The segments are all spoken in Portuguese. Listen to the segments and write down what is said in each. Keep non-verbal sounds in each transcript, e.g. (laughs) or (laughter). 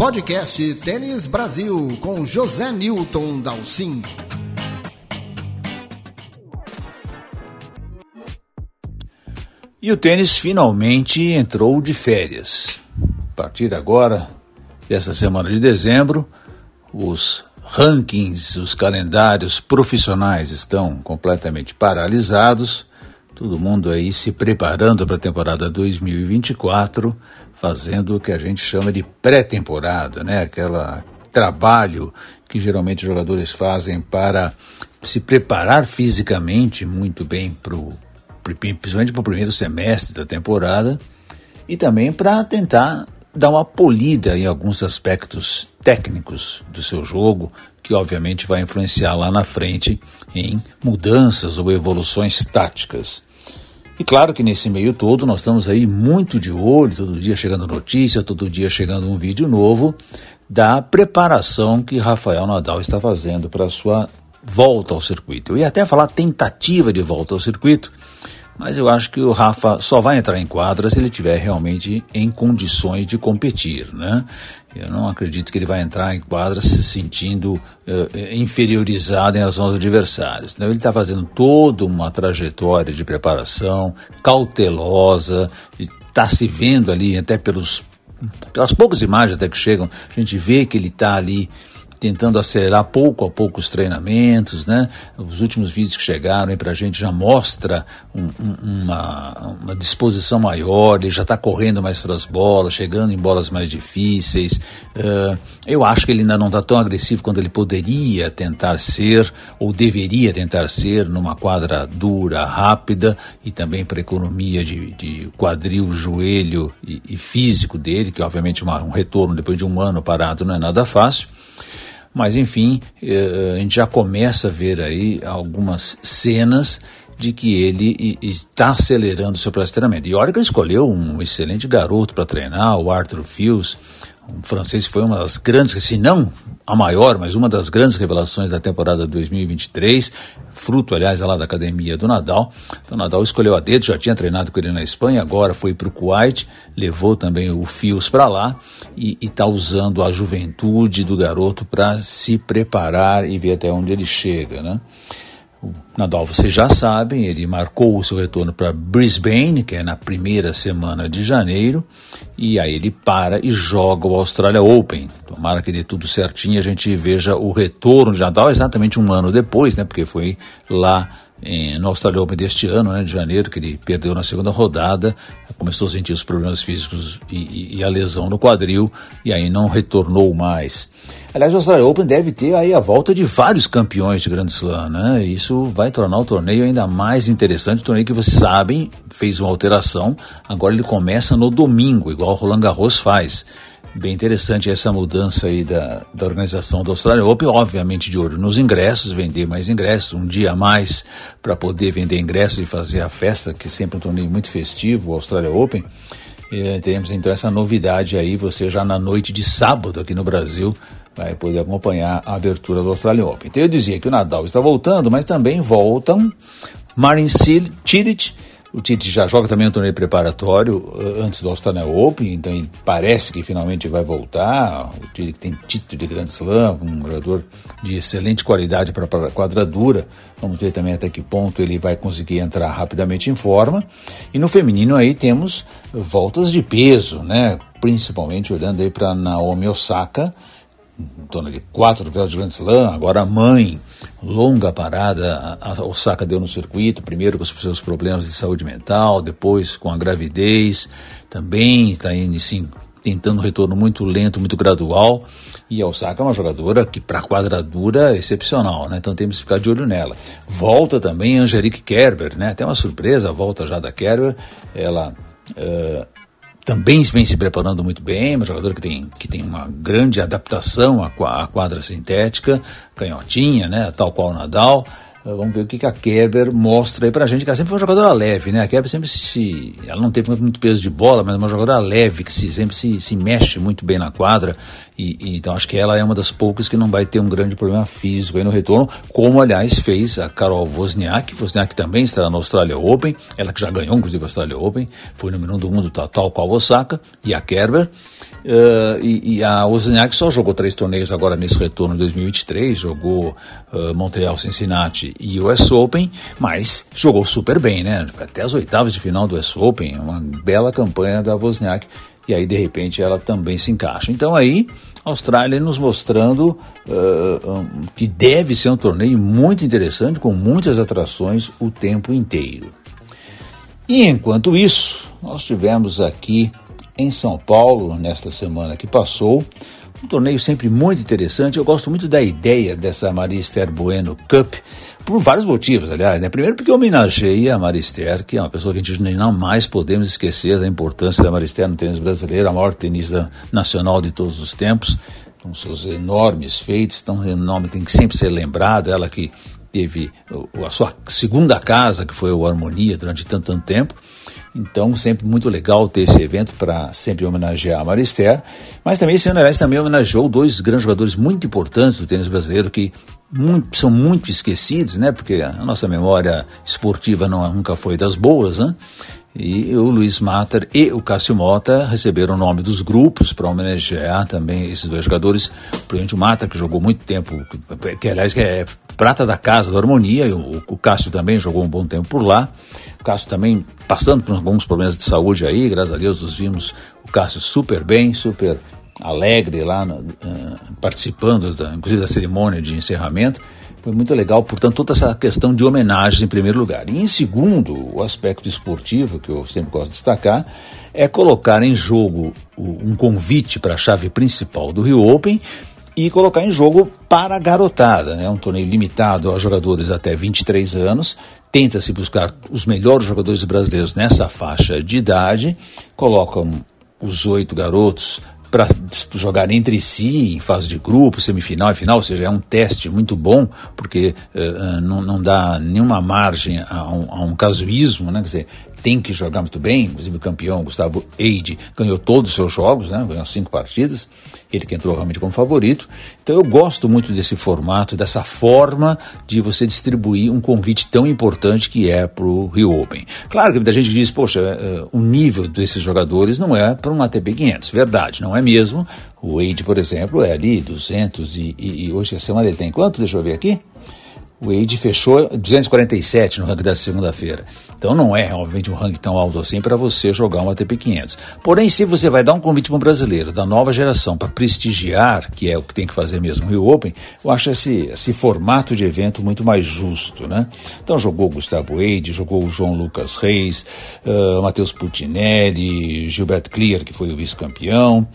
podcast Tênis Brasil com José Newton Dalcin. E o tênis finalmente entrou de férias. A partir agora, desta semana de dezembro, os rankings, os calendários profissionais estão completamente paralisados. Todo mundo aí se preparando para a temporada 2024, fazendo o que a gente chama de pré-temporada, né? Aquela trabalho que geralmente os jogadores fazem para se preparar fisicamente muito bem para o principalmente para o primeiro semestre da temporada, e também para tentar dar uma polida em alguns aspectos técnicos do seu jogo, que obviamente vai influenciar lá na frente em mudanças ou evoluções táticas. E claro que nesse meio todo nós estamos aí muito de olho, todo dia chegando notícia, todo dia chegando um vídeo novo da preparação que Rafael Nadal está fazendo para sua volta ao circuito. Eu ia até falar tentativa de volta ao circuito, mas eu acho que o Rafa só vai entrar em quadra se ele estiver realmente em condições de competir, né? Eu não acredito que ele vai entrar em quadra se sentindo uh, inferiorizado em relação aos adversários. Então ele está fazendo toda uma trajetória de preparação cautelosa, está se vendo ali até pelos pelas poucas imagens até que chegam, a gente vê que ele está ali tentando acelerar pouco a pouco os treinamentos, né? Os últimos vídeos que chegaram para a gente já mostra um, um, uma, uma, disposição maior, ele já está correndo mais para as bolas, chegando em bolas mais difíceis. Uh, eu acho que ele ainda não está tão agressivo quanto ele poderia tentar ser, ou deveria tentar ser, numa quadra dura, rápida, e também para economia de, de quadril, joelho e, e, físico dele, que obviamente uma, um retorno depois de um ano parado não é nada fácil. Mas enfim, eh, a gente já começa a ver aí algumas cenas de que ele está acelerando o seu processo de treinamento. E ele escolheu um excelente garoto para treinar, o Arthur Fields, um francês que foi uma das grandes, se não a maior, mas uma das grandes revelações da temporada 2023, fruto, aliás, lá da academia do Nadal. Então, Nadal escolheu a dedo, já tinha treinado com ele na Espanha, agora foi para o Kuwait, levou também o Fios para lá e está usando a juventude do garoto para se preparar e ver até onde ele chega, né? O Nadal, vocês já sabem, ele marcou o seu retorno para Brisbane, que é na primeira semana de janeiro, e aí ele para e joga o Australia Open. Tomara que dê tudo certinho e a gente veja o retorno de Nadal exatamente um ano depois, né? Porque foi lá em, no Australia Open deste ano, né, de janeiro, que ele perdeu na segunda rodada, começou a sentir os problemas físicos e, e, e a lesão no quadril, e aí não retornou mais. Aliás, o Australia Open deve ter aí a volta de vários campeões de Grand Slam, né? Isso vai tornar o torneio ainda mais interessante. O torneio que vocês sabem fez uma alteração. Agora ele começa no domingo, igual o Roland Garros faz. Bem interessante essa mudança aí da, da organização do Australia Open, obviamente de olho nos ingressos, vender mais ingressos, um dia a mais para poder vender ingressos e fazer a festa, que é sempre um torneio muito festivo, o Australia Open. E teremos então essa novidade aí, você já na noite de sábado aqui no Brasil vai poder acompanhar a abertura do Australian Open. Então eu dizia que o Nadal está voltando, mas também voltam Marin Cilic, o Tite já joga também um torneio preparatório uh, antes do Australian Open, então ele parece que finalmente vai voltar. O Tite tem título de Grande Slam, um jogador de excelente qualidade para a quadradura. Vamos ver também até que ponto ele vai conseguir entrar rapidamente em forma. E no feminino aí temos voltas de peso, né? Principalmente olhando aí para Naomi Osaka, em torno de quatro vezes de Grand Slam, agora a mãe, longa parada, a Osaka deu no circuito, primeiro com os seus problemas de saúde mental, depois com a gravidez, também está indo sim, tentando um retorno muito lento, muito gradual, e a Osaka é uma jogadora que para quadradura é excepcional, né? Então temos que ficar de olho nela. Volta também Angelique Kerber, né? Até uma surpresa, a volta já da Kerber, ela... Uh, também vem se preparando muito bem, uma jogadora que tem, que tem uma grande adaptação à, à quadra sintética, canhotinha, né, tal qual o Nadal. Uh, vamos ver o que, a Kerber mostra aí pra gente, que ela sempre foi uma jogadora leve, né? A Kerber sempre se, ela não teve muito peso de bola, mas é uma jogadora leve, que se, sempre se, se mexe muito bem na quadra, e, e, então acho que ela é uma das poucas que não vai ter um grande problema físico aí no retorno, como aliás fez a Carol Wozniak, Wozniak também estará na Australia Open, ela que já ganhou inclusive a Australia Open, foi número um do mundo tal, tal qual Osaka, e a Kerber, Uh, e, e, a Wozniak só jogou três torneios agora nesse retorno de 2023, jogou uh, Montreal, Cincinnati e US Open, mas jogou super bem, né? Até as oitavas de final do US Open, uma bela campanha da Wozniak, e aí de repente ela também se encaixa. Então aí, Austrália nos mostrando uh, um, que deve ser um torneio muito interessante, com muitas atrações o tempo inteiro. E enquanto isso, nós tivemos aqui em São Paulo, nesta semana que passou. Um torneio sempre muito interessante. Eu gosto muito da ideia dessa Marister Bueno Cup, por vários motivos, aliás. Né? Primeiro, porque homenageia a Marister, que é uma pessoa que a gente não mais podemos esquecer da importância da Marister no tênis brasileiro, a maior tenista nacional de todos os tempos, com seus enormes feitos, então o nome tem que sempre ser lembrado. Ela que teve a sua segunda casa, que foi o Harmonia, durante tanto, tanto tempo. Então, sempre muito legal ter esse evento para sempre homenagear a Marister. Mas também esse ano, aliás, também homenageou dois grandes jogadores muito importantes do tênis brasileiro que muito, são muito esquecidos, né? Porque a nossa memória esportiva não, nunca foi das boas, né? E o Luiz Matter e o Cássio Mota receberam o nome dos grupos para homenagear também esses dois jogadores. O Mata, que jogou muito tempo, que, que aliás que é prata da casa da harmonia, e o, o Cássio também jogou um bom tempo por lá. O Cássio também passando por alguns problemas de saúde aí, graças a Deus nós vimos o Cássio super bem, super alegre lá, uh, participando, da, inclusive da cerimônia de encerramento. Foi muito legal, portanto, toda essa questão de homenagens em primeiro lugar. E em segundo, o aspecto esportivo, que eu sempre gosto de destacar, é colocar em jogo um convite para a chave principal do Rio Open e colocar em jogo para a garotada, né? um torneio limitado a jogadores até 23 anos, tenta-se buscar os melhores jogadores brasileiros nessa faixa de idade, colocam os oito garotos para jogar entre si em fase de grupo, semifinal e final, ou seja, é um teste muito bom, porque uh, não, não, dá nenhuma margem a um, a um casuísmo, né? Quer dizer, tem que jogar muito bem, inclusive o campeão Gustavo Eide ganhou todos os seus jogos, né? ganhou cinco partidas, ele que entrou realmente como favorito. Então eu gosto muito desse formato, dessa forma de você distribuir um convite tão importante que é para o Rio Open. Claro que muita gente diz, poxa, uh, o nível desses jogadores não é para um ATP 500, verdade, não é mesmo. O Eide, por exemplo, é ali 200 e, e, e hoje a semana ele tem quanto? Deixa eu ver aqui. O Wade fechou 247 no ranking da segunda-feira. Então não é realmente um ranking tão alto assim para você jogar um ATP 500. Porém, se você vai dar um convite para um brasileiro da nova geração para prestigiar, que é o que tem que fazer mesmo o Rio Open, eu acho esse, esse formato de evento muito mais justo, né? Então jogou o Gustavo Wade, jogou o João Lucas Reis, uh, Matheus Putinelli, Gilberto Clear, que foi o vice-campeão,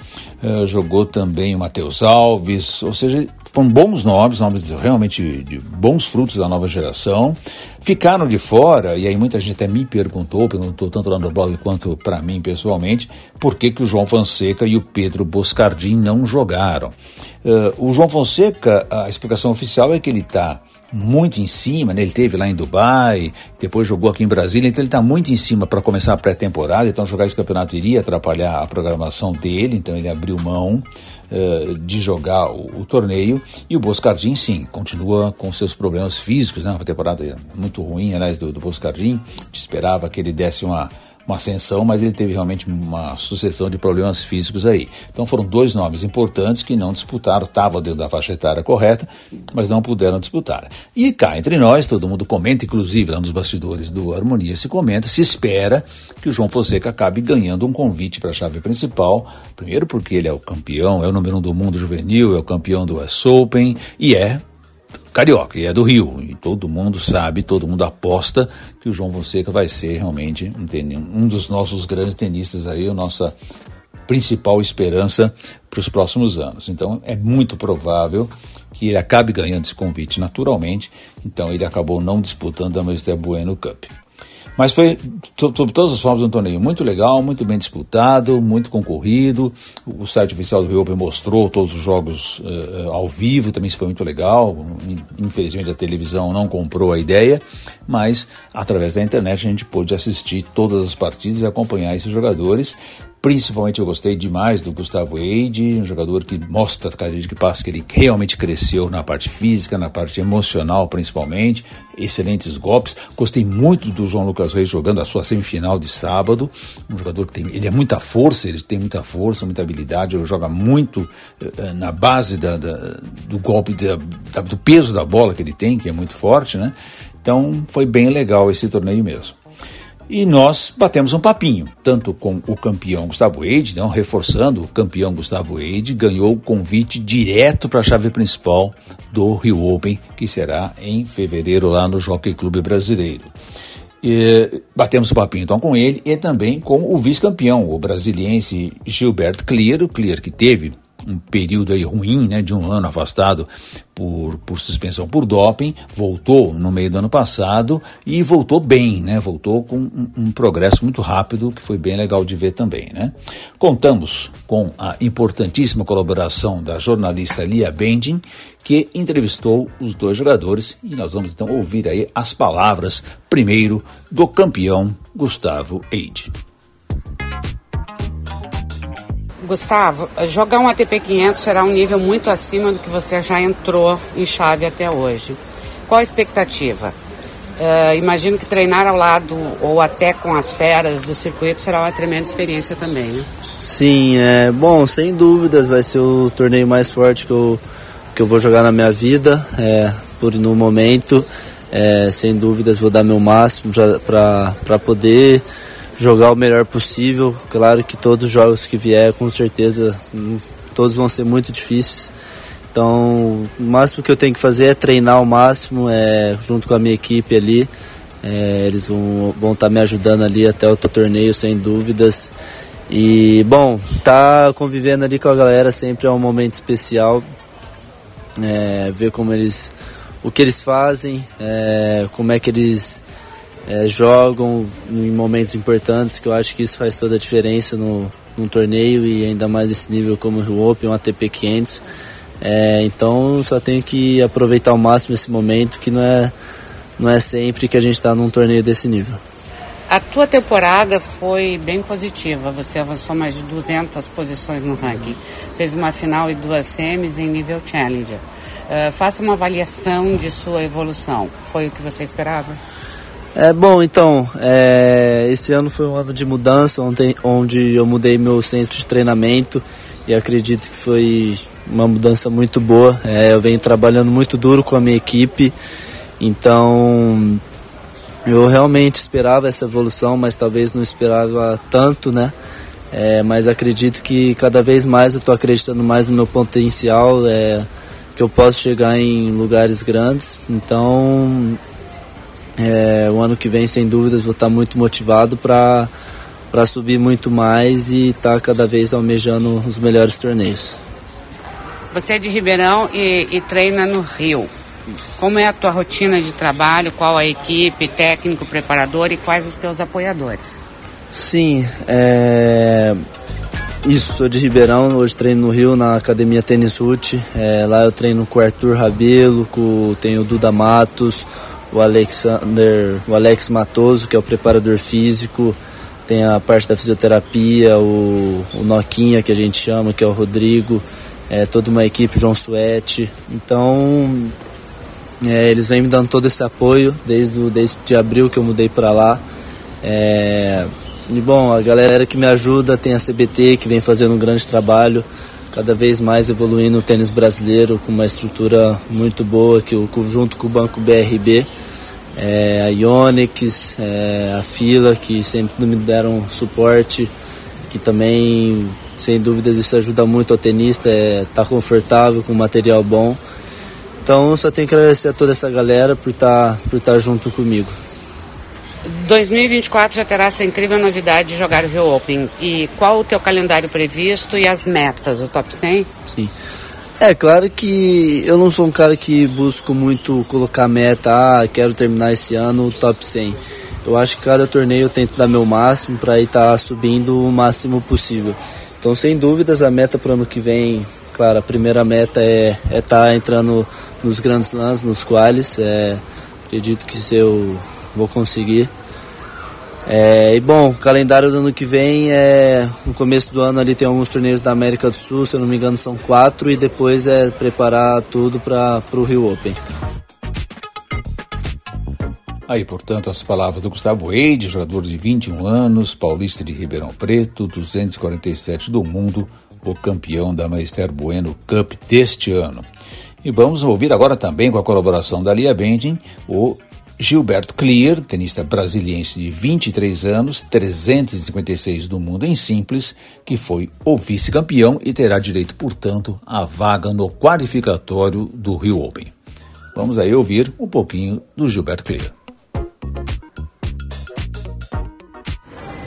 uh, jogou também o Matheus Alves, ou seja, bons nomes, nomes realmente de bons frutos da nova geração. Ficaram de fora, e aí muita gente até me perguntou, perguntou tanto lá no blog quanto para mim pessoalmente, por que, que o João Fonseca e o Pedro Boscardin não jogaram. Uh, o João Fonseca, a explicação oficial é que ele está muito em cima, né? ele teve lá em Dubai, depois jogou aqui em Brasília, então ele está muito em cima para começar a pré-temporada, então jogar esse campeonato iria atrapalhar a programação dele, então ele abriu mão uh, de jogar o, o, torneio, e o Boscardin sim, continua com seus problemas físicos, né? uma temporada muito ruim, aliás, do, do Boscardin, esperava que ele desse uma uma ascensão, mas ele teve realmente uma sucessão de problemas físicos aí. Então foram dois nomes importantes que não disputaram, estavam dentro da faixa etária correta, mas não puderam disputar. E cá entre nós, todo mundo comenta, inclusive lá nos bastidores do Harmonia se comenta, se espera que o João Fonseca acabe ganhando um convite para a chave principal, primeiro porque ele é o campeão, é o número um do mundo juvenil, é o campeão do US Open e é carioca, e é do Rio. E todo mundo sabe, todo mundo aposta que o João Fonseca vai ser realmente um dos nossos grandes tenistas aí, a nossa principal esperança para os próximos anos. Então é muito provável que ele acabe ganhando esse convite naturalmente, então ele acabou não disputando a Mister Bueno Cup. Mas foi, sob todas as formas, um torneio muito legal, muito bem disputado, muito concorrido. O site oficial do Rio Open mostrou todos os jogos uh, ao vivo, também isso foi muito legal. Infelizmente a televisão não comprou a ideia, mas através da internet a gente pôde assistir todas as partidas e acompanhar esses jogadores. Principalmente eu gostei demais do Gustavo Eide, um jogador que mostra cada dia que passa que ele realmente cresceu na parte física, na parte emocional principalmente, excelentes golpes. Gostei muito do João Lucas Reis jogando a sua semifinal de sábado, um jogador que tem, ele é muita força, ele tem muita força, muita habilidade, ele joga muito uh, na base da, da, do golpe, da, do peso da bola que ele tem, que é muito forte, né? Então foi bem legal esse torneio mesmo. E nós batemos um papinho, tanto com o campeão Gustavo Eide, então, reforçando, o campeão Gustavo Eide ganhou o convite direto para a chave principal do Rio Open, que será em fevereiro lá no Jockey Clube Brasileiro. E batemos o papinho então com ele e também com o vice-campeão, o brasiliense Gilberto Clear, o Clear que teve um período aí ruim, né, de um ano afastado por, por suspensão por doping, voltou no meio do ano passado e voltou bem, né, voltou com um, um progresso muito rápido, que foi bem legal de ver também, né. Contamos com a importantíssima colaboração da jornalista Lia Bending, que entrevistou os dois jogadores e nós vamos então ouvir aí as palavras primeiro do campeão Gustavo Eide. Gustavo, jogar um ATP 500 será um nível muito acima do que você já entrou em chave até hoje. Qual a expectativa? Uh, imagino que treinar ao lado ou até com as feras do circuito será uma tremenda experiência também, né? Sim, é bom, sem dúvidas vai ser o torneio mais forte que eu, que eu vou jogar na minha vida, é, por no momento. É, sem dúvidas vou dar meu máximo para poder jogar o melhor possível. Claro que todos os jogos que vier, com certeza, hum, todos vão ser muito difíceis. Então, o máximo que eu tenho que fazer é treinar ao máximo, é, junto com a minha equipe ali. É, eles vão, vão estar tá me ajudando ali até o torneio, sem dúvidas. E, bom, tá convivendo ali com a galera sempre é um momento especial. É, ver como eles, o que eles fazem, é, como é que eles é, jogam em momentos importantes, que eu acho que isso faz toda a diferença no, num torneio e ainda mais esse nível como o Rio Open, um ATP 500. É, então só tenho que aproveitar ao máximo esse momento, que não é, não é sempre que a gente está num torneio desse nível. A tua temporada foi bem positiva, você avançou mais de 200 posições no ranking, fez uma final e duas semis em nível Challenger. Uh, faça uma avaliação de sua evolução, foi o que você esperava? É bom, então, é, esse ano foi um ano de mudança, ontem, onde eu mudei meu centro de treinamento e acredito que foi uma mudança muito boa. É, eu venho trabalhando muito duro com a minha equipe, então eu realmente esperava essa evolução, mas talvez não esperava tanto, né? É, mas acredito que cada vez mais eu estou acreditando mais no meu potencial, é, que eu posso chegar em lugares grandes. Então é, o ano que vem, sem dúvidas, vou estar muito motivado para para subir muito mais e estar tá cada vez almejando os melhores torneios. Você é de Ribeirão e, e, treina no Rio. Como é a tua rotina de trabalho? Qual a equipe, técnico, preparador e quais os teus apoiadores? Sim, é... isso, sou de Ribeirão, hoje treino no Rio na Academia Tênis Root. É, lá eu treino com o Arthur Rabelo, com, tenho o Duda Matos, o Alexander, o Alex Matoso, que é o preparador físico, tem a parte da fisioterapia, o, o Noquinha, que a gente chama, que é o Rodrigo, é, toda uma equipe, João Suete. Então, é, eles vêm me dando todo esse apoio desde, desde de abril que eu mudei para lá. É, e bom, a galera que me ajuda tem a CBT, que vem fazendo um grande trabalho cada vez mais evoluindo o tênis brasileiro com uma estrutura muito boa que o junto com o banco BRB é, a Ionix, é, a Fila, que sempre me deram suporte, que também, sem dúvidas, isso ajuda muito ao tenista, é, tá confortável, com material bom. Então, só tenho que agradecer a toda essa galera por estar tá, por tá junto comigo. 2024 já terá essa incrível novidade de jogar o Rio Open. E qual o teu calendário previsto e as metas, o top 100? Sim. É, claro que eu não sou um cara que busco muito colocar meta, ah, quero terminar esse ano o top 100. eu acho que cada torneio eu tento dar meu máximo para estar tá subindo o máximo possível. Então, sem dúvidas, a meta para o ano que vem, claro, a primeira meta é estar é tá entrando nos grandes lãs, nos quales. É, acredito que se eu vou conseguir. É, e bom, o calendário do ano que vem é no começo do ano ali tem alguns torneios da América do Sul, se eu não me engano são quatro e depois é preparar tudo para o Rio Open. Aí, portanto, as palavras do Gustavo Eide, jogador de 21 anos, paulista de Ribeirão Preto, 247 do mundo, o campeão da Maester Bueno Cup deste ano. E vamos ouvir agora também, com a colaboração da Lia Bending, o Gilberto Clear, tenista brasiliense de 23 anos, 356 do mundo em simples, que foi o vice-campeão e terá direito, portanto, à vaga no qualificatório do Rio Open. Vamos aí ouvir um pouquinho do Gilberto Clear.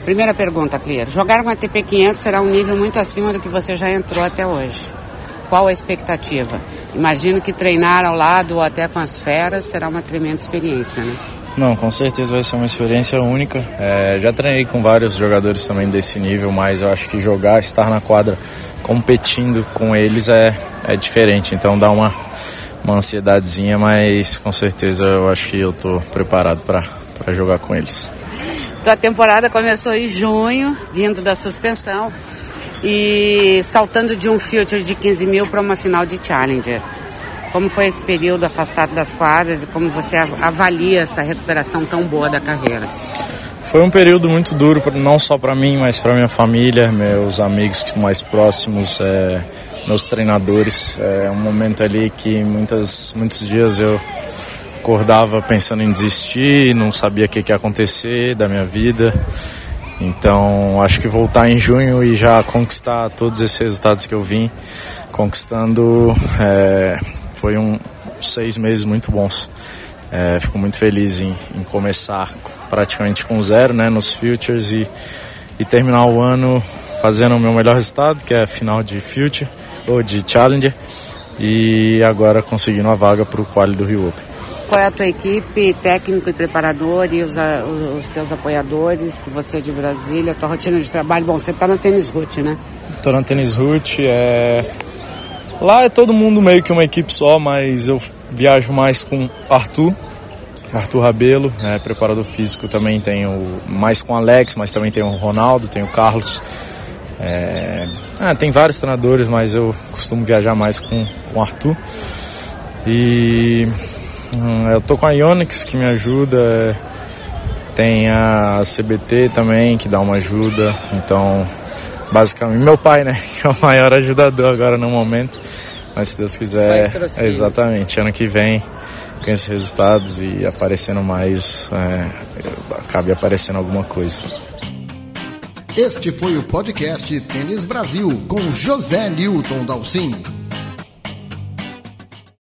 Primeira pergunta, Clear. Jogar a ATP 500 será um nível muito acima do que você já entrou até hoje. Qual a expectativa? Imagino que treinar ao lado ou até com as feras será uma tremenda experiência, né? Não, com certeza vai ser uma experiência única. É, já treinei com vários jogadores também desse nível, mas eu acho que jogar, estar na quadra competindo com eles é, é diferente. Então dá uma, uma ansiedadezinha, mas com certeza eu acho que eu estou preparado para jogar com eles. Tua temporada começou em junho, vindo da suspensão e saltando de um filtro de 15 mil para uma final de Challenger. Como foi esse período afastado das quadras e como você avalia essa recuperação tão boa da carreira? Foi um período muito duro, não só para mim, mas para minha família, meus amigos mais próximos, é, meus treinadores. É um momento ali que muitas, muitos dias eu acordava pensando em desistir, não sabia o que, que ia acontecer da minha vida. Então acho que voltar em junho e já conquistar todos esses resultados que eu vim conquistando é, foi um seis meses muito bons. É, fico muito feliz em, em, começar praticamente com zero né, nos Futures e, e terminar o ano fazendo o meu melhor resultado, que é a final de Future ou de Challenger, e agora conseguindo a vaga para o quali do Rio Open. Qual é a tua equipe, técnico e preparador e os, os teus apoiadores, você de Brasília, tua rotina de trabalho? Bom, você está na Tênis Root, né? Estou na Tênis Root, é... Lá é todo mundo meio que uma equipe só, mas eu viajo mais com Arthur, Arthur Rabelo, é, preparador físico também tenho mais com Alex, mas também tem o Ronaldo, tem o Carlos. É, ah, tem vários treinadores, mas eu costumo viajar mais com o Arthur. E Hum, eu tô com a Ionix que me ajuda, tem a CBT também que dá uma ajuda, então basicamente meu pai, né, (laughs) que é o maior ajudador agora no momento, mas se Deus quiser, é exatamente, ano que vem com esses resultados e aparecendo mais, é, acabe aparecendo alguma coisa. Este foi o podcast Tênis Brasil com José Newton Dalcin.